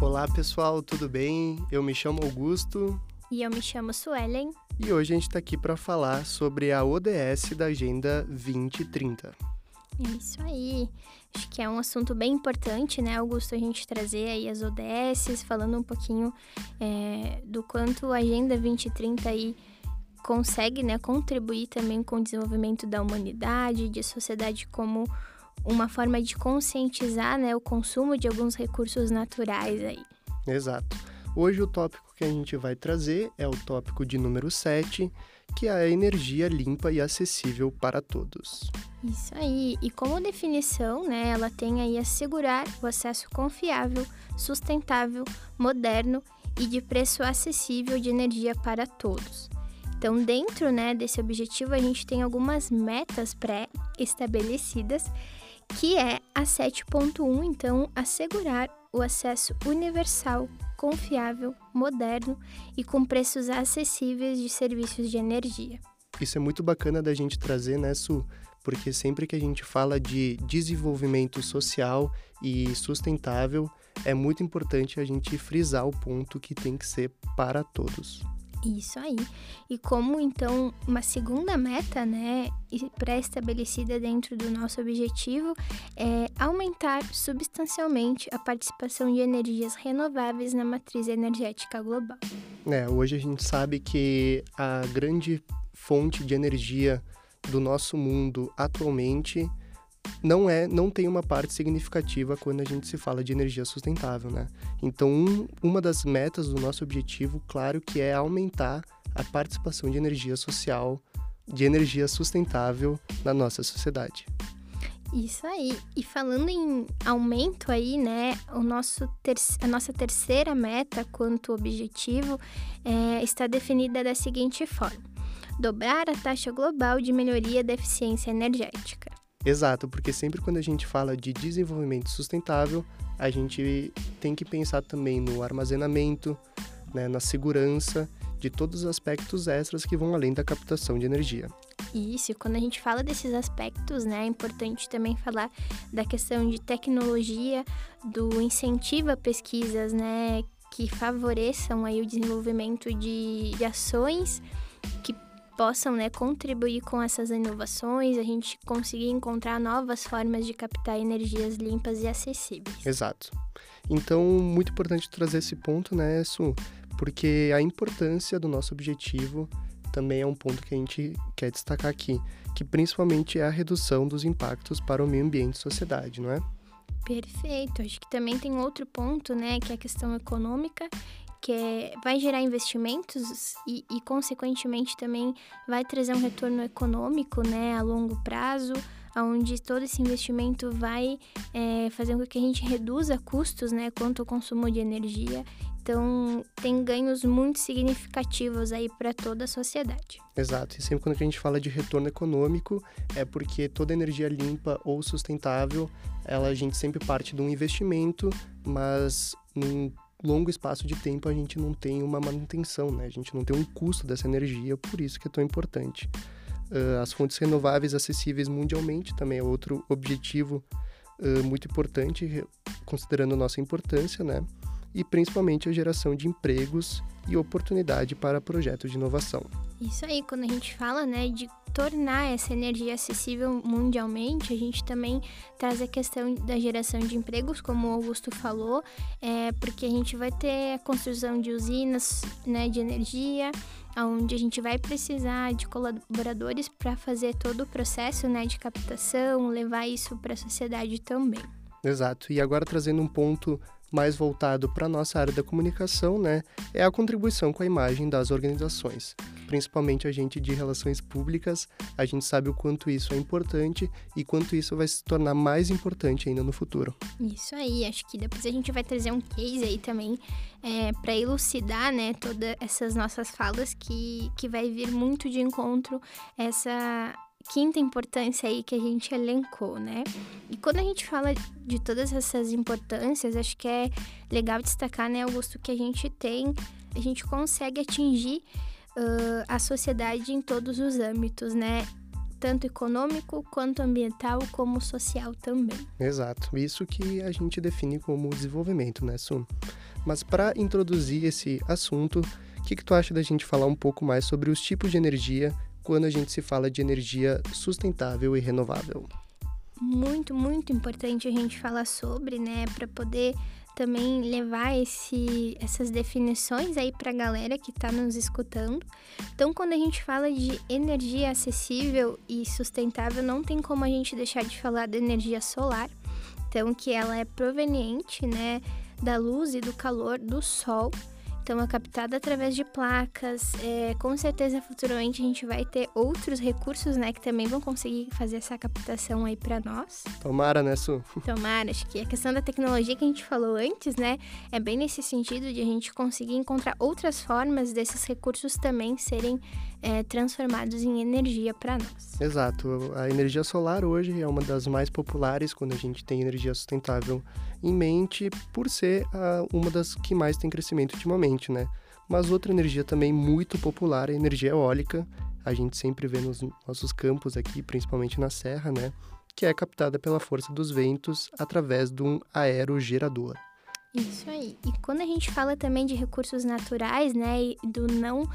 Olá pessoal, tudo bem? Eu me chamo Augusto. E eu me chamo Suelen. E hoje a gente está aqui para falar sobre a ODS da Agenda 2030. Isso aí. Acho que é um assunto bem importante, né, Augusto, a gente trazer aí as ODS, falando um pouquinho é, do quanto a Agenda 2030 aí consegue, né, contribuir também com o desenvolvimento da humanidade, de sociedade como uma forma de conscientizar, né, o consumo de alguns recursos naturais aí. Exato. Hoje o tópico que a gente vai trazer é o tópico de número 7, que é a energia limpa e acessível para todos. Isso aí. E como definição, né, ela tem aí assegurar o acesso confiável, sustentável, moderno e de preço acessível de energia para todos. Então, dentro né, desse objetivo, a gente tem algumas metas pré-estabelecidas, que é a 7.1, então, assegurar o acesso universal, confiável, moderno e com preços acessíveis de serviços de energia. Isso é muito bacana da gente trazer, né, Su? Porque sempre que a gente fala de desenvolvimento social e sustentável, é muito importante a gente frisar o ponto que tem que ser para todos. Isso aí. E como então uma segunda meta, né, pré-estabelecida dentro do nosso objetivo é aumentar substancialmente a participação de energias renováveis na matriz energética global. É, hoje a gente sabe que a grande fonte de energia do nosso mundo atualmente não é, não tem uma parte significativa quando a gente se fala de energia sustentável, né? Então, um, uma das metas do nosso objetivo, claro, que é aumentar a participação de energia social, de energia sustentável na nossa sociedade. Isso aí. E falando em aumento aí, né, o nosso ter a nossa terceira meta quanto objetivo é, está definida da seguinte forma: dobrar a taxa global de melhoria da eficiência energética. Exato, porque sempre quando a gente fala de desenvolvimento sustentável, a gente tem que pensar também no armazenamento, né, na segurança de todos os aspectos extras que vão além da captação de energia. Isso, quando a gente fala desses aspectos, né, é importante também falar da questão de tecnologia, do incentivo a pesquisas, né, que favoreçam aí o desenvolvimento de, de ações que possam né, contribuir com essas inovações, a gente conseguir encontrar novas formas de captar energias limpas e acessíveis. Exato. Então, muito importante trazer esse ponto, né, Su? Porque a importância do nosso objetivo também é um ponto que a gente quer destacar aqui, que principalmente é a redução dos impactos para o meio ambiente e sociedade, não é? Perfeito. Acho que também tem outro ponto, né, que é a questão econômica que é, vai gerar investimentos e, e, consequentemente, também vai trazer um retorno econômico né, a longo prazo, onde todo esse investimento vai é, fazer com que a gente reduza custos né, quanto ao consumo de energia. Então, tem ganhos muito significativos aí para toda a sociedade. Exato. E sempre quando a gente fala de retorno econômico, é porque toda energia limpa ou sustentável, ela a gente sempre parte de um investimento, mas num longo espaço de tempo a gente não tem uma manutenção, né? A gente não tem um custo dessa energia, por isso que é tão importante. Uh, as fontes renováveis acessíveis mundialmente também é outro objetivo uh, muito importante, considerando nossa importância, né? E principalmente a geração de empregos e oportunidade para projetos de inovação. Isso aí, quando a gente fala, né, de tornar essa energia acessível mundialmente, a gente também traz a questão da geração de empregos, como o Augusto falou, é, porque a gente vai ter a construção de usinas né, de energia, onde a gente vai precisar de colaboradores para fazer todo o processo né, de captação, levar isso para a sociedade também. Exato. E agora trazendo um ponto mais voltado para a nossa área da comunicação, né, é a contribuição com a imagem das organizações. Principalmente a gente de relações públicas, a gente sabe o quanto isso é importante e quanto isso vai se tornar mais importante ainda no futuro. Isso aí, acho que depois a gente vai trazer um case aí também é, para elucidar, né, todas essas nossas falas que, que vai vir muito de encontro essa quinta importância aí que a gente elencou, né? E quando a gente fala de todas essas importâncias, acho que é legal destacar, né, Augusto, que a gente tem, a gente consegue atingir uh, a sociedade em todos os âmbitos, né? tanto econômico quanto ambiental, como social também. Exato, isso que a gente define como desenvolvimento, né, Su? Mas para introduzir esse assunto, o que, que tu acha da gente falar um pouco mais sobre os tipos de energia quando a gente se fala de energia sustentável e renovável? Muito, muito importante a gente falar sobre, né, para poder também levar esse, essas definições aí para a galera que está nos escutando. Então, quando a gente fala de energia acessível e sustentável, não tem como a gente deixar de falar da energia solar. Então, que ela é proveniente, né, da luz e do calor do sol então é captada através de placas. É, com certeza futuramente a gente vai ter outros recursos, né, que também vão conseguir fazer essa captação aí para nós. Tomara, né, Su? Tomara. Acho que a questão da tecnologia que a gente falou antes, né, é bem nesse sentido de a gente conseguir encontrar outras formas desses recursos também serem é, transformados em energia para nós. Exato. A energia solar hoje é uma das mais populares quando a gente tem energia sustentável em mente, por ser a, uma das que mais tem crescimento ultimamente, né? Mas outra energia também muito popular é a energia eólica. A gente sempre vê nos nossos campos aqui, principalmente na serra, né? Que é captada pela força dos ventos através de um aerogerador. Isso aí. E quando a gente fala também de recursos naturais, né, e do não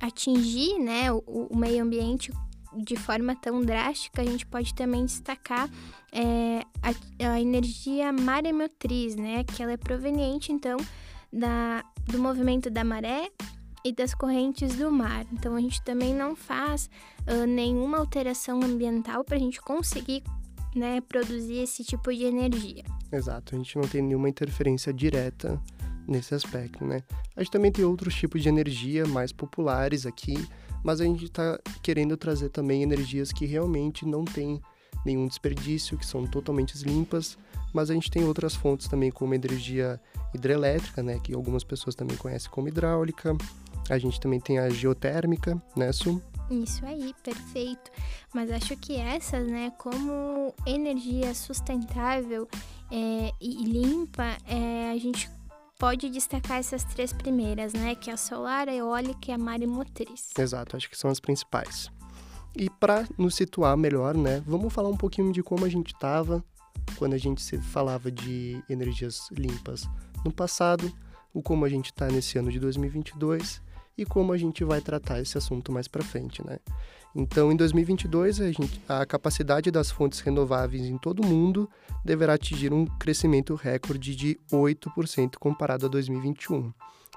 atingir né, o, o meio ambiente de forma tão drástica, a gente pode também destacar é, a, a, energia maremotriz, né? Que ela é proveniente, então, da, do movimento da maré e das correntes do mar. Então, a gente também não faz uh, nenhuma alteração ambiental para a gente conseguir né, produzir esse tipo de energia. Exato, a gente não tem nenhuma interferência direta nesse aspecto, né? A gente também tem outros tipos de energia mais populares aqui, mas a gente está querendo trazer também energias que realmente não têm nenhum desperdício, que são totalmente limpas, mas a gente tem outras fontes também como energia hidrelétrica, né, que algumas pessoas também conhecem como hidráulica. A gente também tem a geotérmica, né, Su? Isso aí, perfeito. Mas acho que essas, né, como energia sustentável é, e limpa, é, a gente pode destacar essas três primeiras, né? Que é a solar, a eólica e a maremotriz. Exato, acho que são as principais. E para nos situar melhor, né? Vamos falar um pouquinho de como a gente estava quando a gente se falava de energias limpas no passado, o como a gente está nesse ano de 2022 e como a gente vai tratar esse assunto mais para frente, né? Então, em 2022, a, gente, a capacidade das fontes renováveis em todo o mundo deverá atingir um crescimento recorde de 8% comparado a 2021.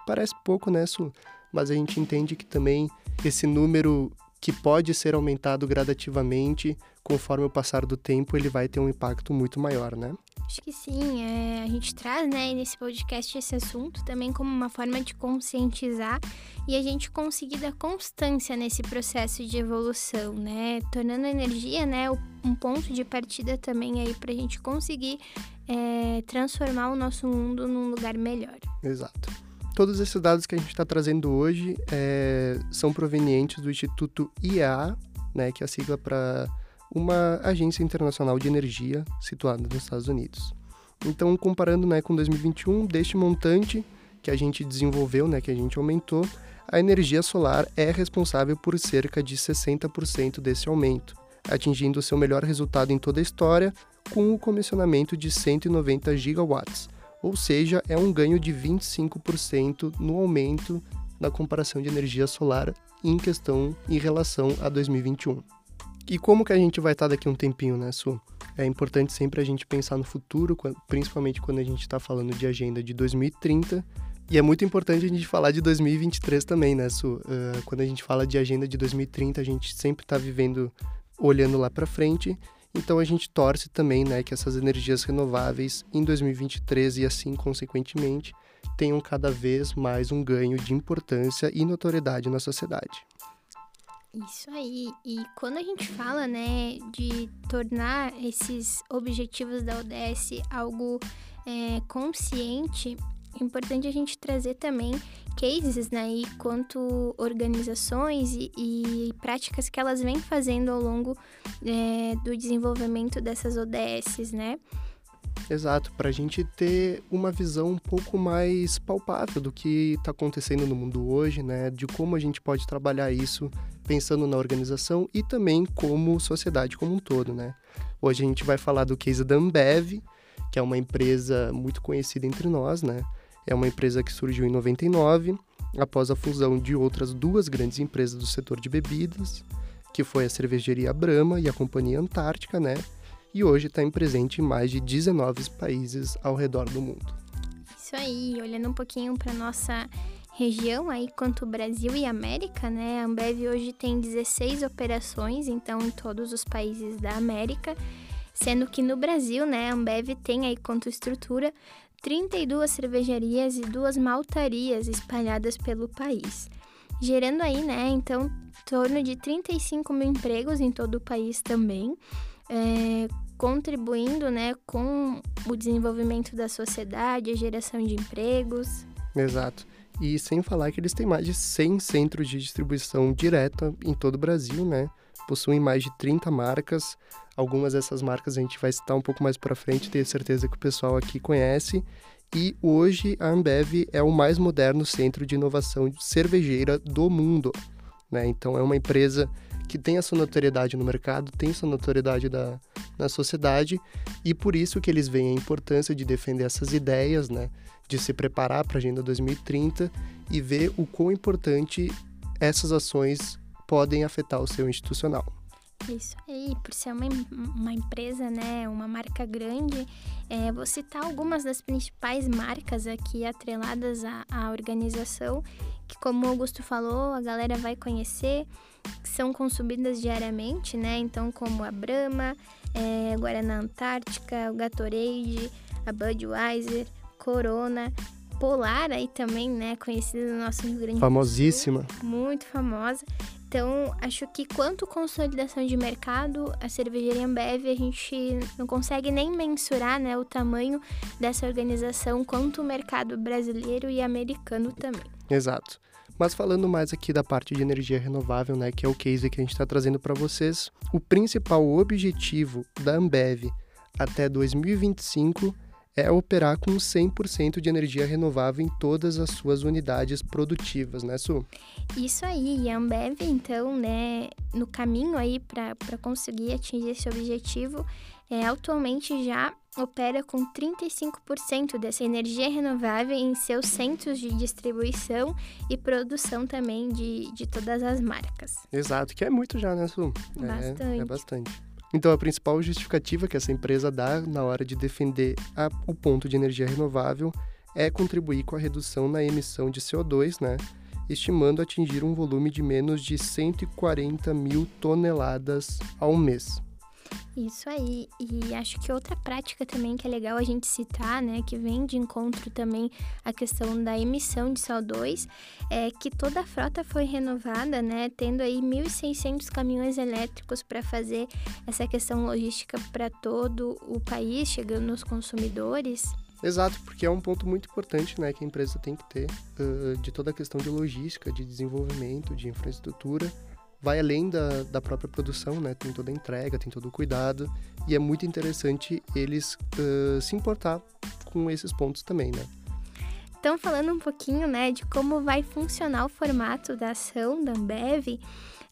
Parece pouco, né, Su? Mas a gente entende que também esse número que pode ser aumentado gradativamente conforme o passar do tempo, ele vai ter um impacto muito maior, né? Acho que sim. É, a gente traz né, nesse podcast esse assunto também como uma forma de conscientizar e a gente conseguir dar constância nesse processo de evolução, né? Tornando a energia né, um ponto de partida também aí para a gente conseguir é, transformar o nosso mundo num lugar melhor. Exato. Todos esses dados que a gente está trazendo hoje é, são provenientes do Instituto IEA, né, que é a sigla para uma agência internacional de energia situada nos Estados Unidos. Então, comparando né, com 2021, deste montante que a gente desenvolveu, né, que a gente aumentou, a energia solar é responsável por cerca de 60% desse aumento, atingindo seu melhor resultado em toda a história com o comissionamento de 190 gigawatts, ou seja, é um ganho de 25% no aumento na comparação de energia solar em questão em relação a 2021. E como que a gente vai estar daqui um tempinho, né, Su? É importante sempre a gente pensar no futuro, principalmente quando a gente está falando de agenda de 2030. E é muito importante a gente falar de 2023 também, né, Su? Uh, quando a gente fala de agenda de 2030, a gente sempre está vivendo, olhando lá para frente. Então a gente torce também, né, que essas energias renováveis em 2023 e assim consequentemente tenham cada vez mais um ganho de importância e notoriedade na sociedade. Isso aí. E quando a gente fala, né, de tornar esses objetivos da ODS algo é, consciente, é importante a gente trazer também cases, né, e quanto organizações e, e práticas que elas vêm fazendo ao longo é, do desenvolvimento dessas ODSs, né? Exato, para a gente ter uma visão um pouco mais palpável do que está acontecendo no mundo hoje, né? De como a gente pode trabalhar isso pensando na organização e também como sociedade como um todo, né? Hoje a gente vai falar do case da Ambev, que é uma empresa muito conhecida entre nós, né? É uma empresa que surgiu em 99, após a fusão de outras duas grandes empresas do setor de bebidas, que foi a cervejaria Brahma e a Companhia Antártica, né? E hoje está presente em mais de 19 países ao redor do mundo. Isso aí, olhando um pouquinho para nossa região aí quanto Brasil e América, né? A Ambev hoje tem 16 operações, então em todos os países da América, sendo que no Brasil, né, a Ambev tem aí quanto estrutura 32 cervejarias e duas maltarias espalhadas pelo país, gerando aí, né, então, em torno de 35 mil empregos em todo o país também, é, contribuindo, né, com o desenvolvimento da sociedade, a geração de empregos. Exato. E sem falar que eles têm mais de 100 centros de distribuição direta em todo o Brasil, né? Possuem mais de 30 marcas, Algumas dessas marcas a gente vai citar um pouco mais para frente, tenho certeza que o pessoal aqui conhece. E hoje a Ambev é o mais moderno centro de inovação cervejeira do mundo. Né? Então é uma empresa que tem a sua notoriedade no mercado, tem sua notoriedade da, na sociedade e por isso que eles veem a importância de defender essas ideias, né? de se preparar para a Agenda 2030 e ver o quão importante essas ações podem afetar o seu institucional. Isso aí, por ser uma, uma empresa, né, uma marca grande, é, vou citar algumas das principais marcas aqui atreladas à, à organização, que como o Augusto falou, a galera vai conhecer, que são consumidas diariamente, né, então como a Brahma, é, Guaraná Antártica, o Gatorade, a Budweiser, Corona, Polar aí também, né, conhecida no nosso Rio Grande do Sul. Famosíssima. Muito famosa. Então, acho que quanto consolidação de mercado, a cervejaria Ambev, a gente não consegue nem mensurar né, o tamanho dessa organização, quanto o mercado brasileiro e americano também. Exato. Mas falando mais aqui da parte de energia renovável, né, que é o case que a gente está trazendo para vocês, o principal objetivo da Ambev até 2025 é operar com 100% de energia renovável em todas as suas unidades produtivas, né, Su? Isso aí, e a Ambev, então, né, no caminho aí para conseguir atingir esse objetivo, é, atualmente já opera com 35% dessa energia renovável em seus centros de distribuição e produção também de, de todas as marcas. Exato, que é muito já, né, Su? Bastante. É, é bastante. Então, a principal justificativa que essa empresa dá na hora de defender a, o ponto de energia renovável é contribuir com a redução na emissão de CO2, né? estimando atingir um volume de menos de 140 mil toneladas ao mês. Isso aí. E acho que outra prática também que é legal a gente citar, né, que vem de encontro também a questão da emissão de CO2, é que toda a frota foi renovada, né, tendo aí 1.600 caminhões elétricos para fazer essa questão logística para todo o país, chegando nos consumidores. Exato, porque é um ponto muito importante né, que a empresa tem que ter uh, de toda a questão de logística, de desenvolvimento, de infraestrutura vai além da, da própria produção, né? Tem toda a entrega, tem todo o cuidado e é muito interessante eles uh, se importar com esses pontos também, né? Então, falando um pouquinho, né, de como vai funcionar o formato da ação da Ambev,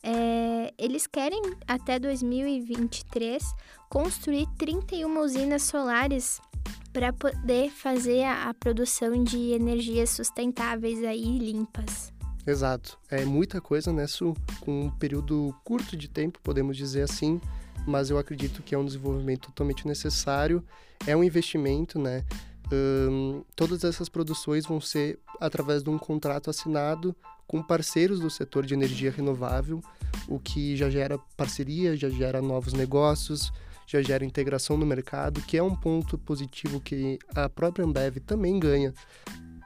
é, eles querem até 2023 construir 31 usinas solares para poder fazer a, a produção de energias sustentáveis aí limpas. Exato. É muita coisa, né, Su? Com um período curto de tempo, podemos dizer assim, mas eu acredito que é um desenvolvimento totalmente necessário. É um investimento, né? Todas essas produções vão ser através de um contrato assinado com parceiros do setor de energia renovável, o que já gera parceria, já gera novos negócios, já gera integração no mercado, que é um ponto positivo que a própria Ambev também ganha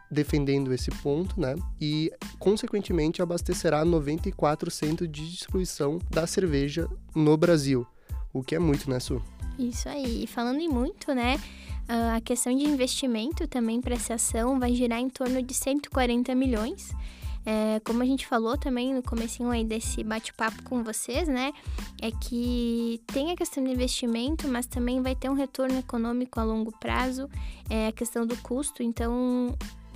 defendendo esse ponto, né? E, consequentemente, abastecerá 94 centros de distribuição da cerveja no Brasil, o que é muito, né, Su? Isso aí. Falando em muito, né? A questão de investimento também para essa ação vai girar em torno de 140 milhões. é, como a gente falou também no comecinho aí desse bate-papo com vocês, né? É que tem a questão do investimento, mas também vai ter um retorno econômico a longo prazo, é a questão do custo, então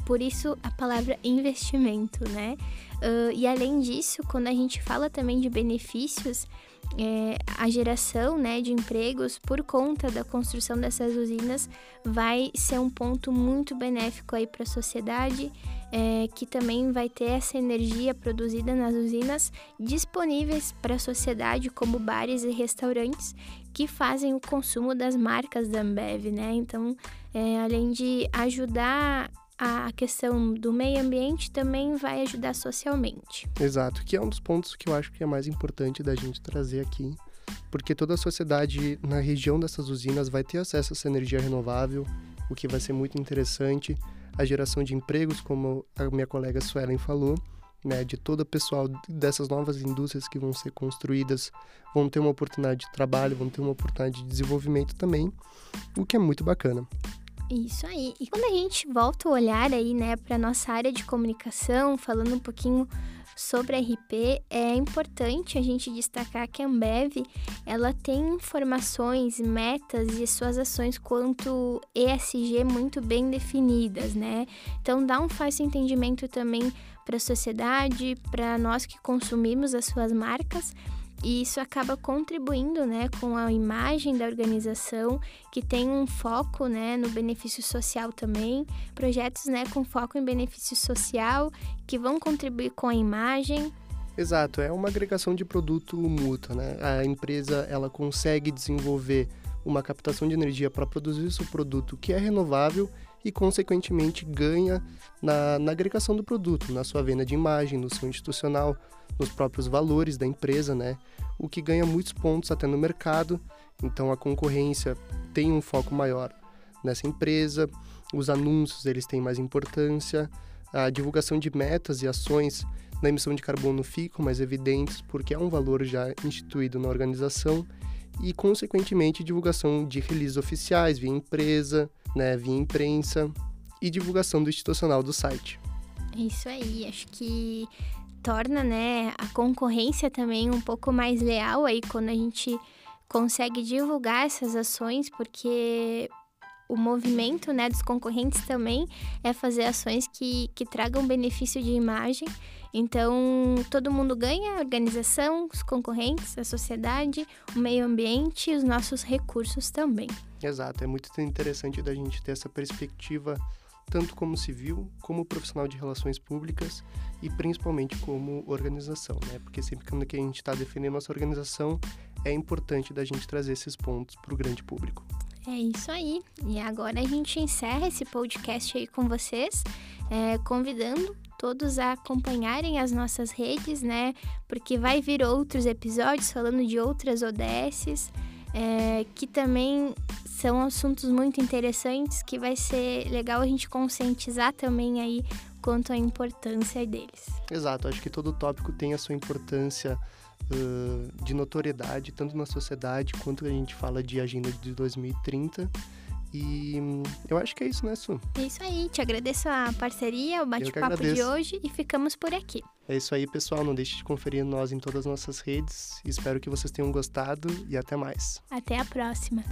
por isso a palavra investimento, né? Uh, e além disso, quando a gente fala também de benefícios, é, a geração né, de empregos por conta da construção dessas usinas vai ser um ponto muito benéfico aí para a sociedade, é, que também vai ter essa energia produzida nas usinas disponíveis para a sociedade, como bares e restaurantes que fazem o consumo das marcas da Ambev, né? Então, é, além de ajudar a questão do meio ambiente também vai ajudar socialmente. Exato, que é um dos pontos que eu acho que é mais importante da gente trazer aqui, porque toda a sociedade na região dessas usinas vai ter acesso a essa energia renovável, o que vai ser muito interessante, a geração de empregos, como a minha colega Suelen falou, né, de todo o pessoal dessas novas indústrias que vão ser construídas, vão ter uma oportunidade de trabalho, vão ter uma oportunidade de desenvolvimento também, o que é muito bacana. Isso aí. E quando a gente volta o olhar aí, né, para nossa área de comunicação, falando um pouquinho sobre a RP, é importante a gente destacar que a Ambev, ela tem informações, metas e suas ações quanto ESG muito bem definidas, né? Então dá um fácil entendimento também para a sociedade, para nós que consumimos as suas marcas e isso acaba contribuindo né, com a imagem da organização, que tem um foco né, no benefício social também, projetos né, com foco em benefício social, que vão contribuir com a imagem. Exato, é uma agregação de produto mútua. Né? A empresa ela consegue desenvolver uma captação de energia para produzir seu produto que é renovável e, consequentemente, ganha na, na agregação do produto, na sua venda de imagem, no seu institucional, nos próprios valores da empresa, né? O que ganha muitos pontos até no mercado. Então, a concorrência tem um foco maior nessa empresa. Os anúncios eles têm mais importância. A divulgação de metas e ações na emissão de carbono ficam mais evidentes porque é um valor já instituído na organização e, consequentemente, divulgação de releases oficiais via empresa, né, via imprensa e divulgação do institucional do site. Isso aí, acho que torna né, a concorrência também um pouco mais leal aí quando a gente consegue divulgar essas ações, porque o movimento né, dos concorrentes também é fazer ações que, que tragam benefício de imagem. Então, todo mundo ganha, a organização, os concorrentes, a sociedade, o meio ambiente e os nossos recursos também. Exato, é muito interessante da gente ter essa perspectiva tanto como civil, como profissional de relações públicas e principalmente como organização, né? Porque sempre que a gente está defendendo nossa organização, é importante da gente trazer esses pontos para o grande público. É isso aí. E agora a gente encerra esse podcast aí com vocês, é, convidando todos a acompanharem as nossas redes, né? Porque vai vir outros episódios falando de outras ODSs, é, que também são assuntos muito interessantes que vai ser legal a gente conscientizar também aí quanto à importância deles. Exato, acho que todo tópico tem a sua importância uh, de notoriedade, tanto na sociedade quanto a gente fala de agenda de 2030. E eu acho que é isso, né, Su? É isso aí. Te agradeço a parceria, o bate-papo de hoje e ficamos por aqui. É isso aí, pessoal. Não deixe de conferir nós em todas as nossas redes. Espero que vocês tenham gostado e até mais. Até a próxima.